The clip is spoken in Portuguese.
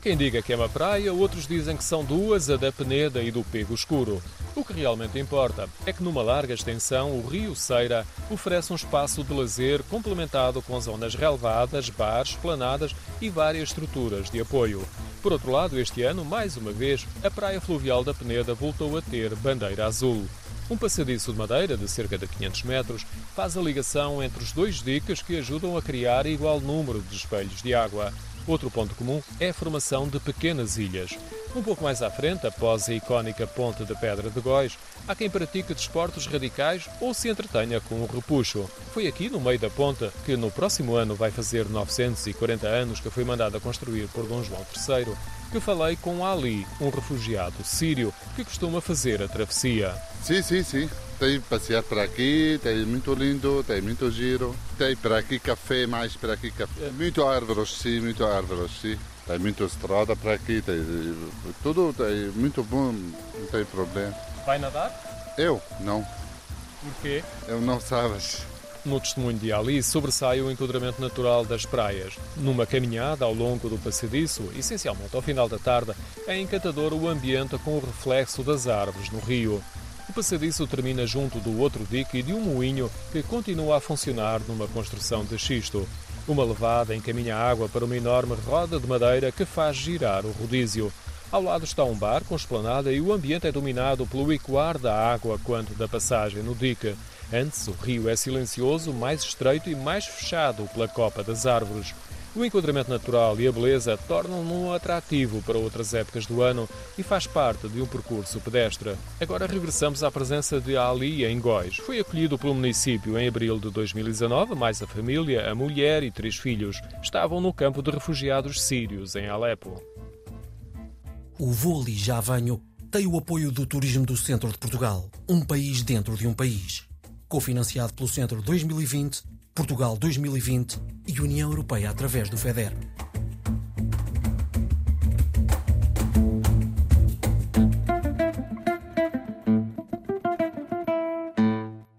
quem diga que é uma praia, outros dizem que são duas, a da Peneda e do Pego Escuro. O que realmente importa é que numa larga extensão o Rio Ceira oferece um espaço de lazer complementado com zonas relevadas, bares, planadas e várias estruturas de apoio. Por outro lado, este ano, mais uma vez, a Praia Fluvial da Peneda voltou a ter bandeira azul. Um passadiço de madeira de cerca de 500 metros faz a ligação entre os dois diques que ajudam a criar igual número de espelhos de água. Outro ponto comum é a formação de pequenas ilhas. Um pouco mais à frente, após a icónica Ponte de Pedra de Góis, há quem pratique desportos radicais ou se entretenha com o repuxo. Foi aqui, no meio da ponta, que no próximo ano vai fazer 940 anos que foi mandada construir por Dom João III, que falei com Ali, um refugiado sírio que costuma fazer a travessia. Sim, sim, sim. Tem passear por aqui, tem muito lindo, tem muito giro. Tem por aqui café, mais por aqui café. Muito árvores, sim, muito árvores, sim. Tem muita estrada por aqui, tem tudo tem muito bom, não tem problema. Vai nadar? Eu? Não. Porquê? Eu não sabes. No testemunho de Ali sobressai o enquadramento natural das praias. Numa caminhada ao longo do passadiço, essencialmente ao final da tarde, é encantador o ambiente com o reflexo das árvores no rio. O passadiço termina junto do outro dique e de um moinho que continua a funcionar numa construção de xisto. Uma levada encaminha a água para uma enorme roda de madeira que faz girar o rodízio. Ao lado está um bar com esplanada e o ambiente é dominado pelo ecoar da água quanto da passagem no dique. Antes, o rio é silencioso, mais estreito e mais fechado pela copa das árvores. O enquadramento natural e a beleza tornam-no atrativo para outras épocas do ano e faz parte de um percurso pedestre. Agora regressamos à presença de Ali em Góis. Foi acolhido pelo município em abril de 2019, mais a família, a mulher e três filhos. Estavam no campo de refugiados sírios em Alepo. O Ali Já Venho tem o apoio do Turismo do Centro de Portugal, um país dentro de um país. Cofinanciado pelo Centro 2020, Portugal 2020 e União Europeia através do FEDER.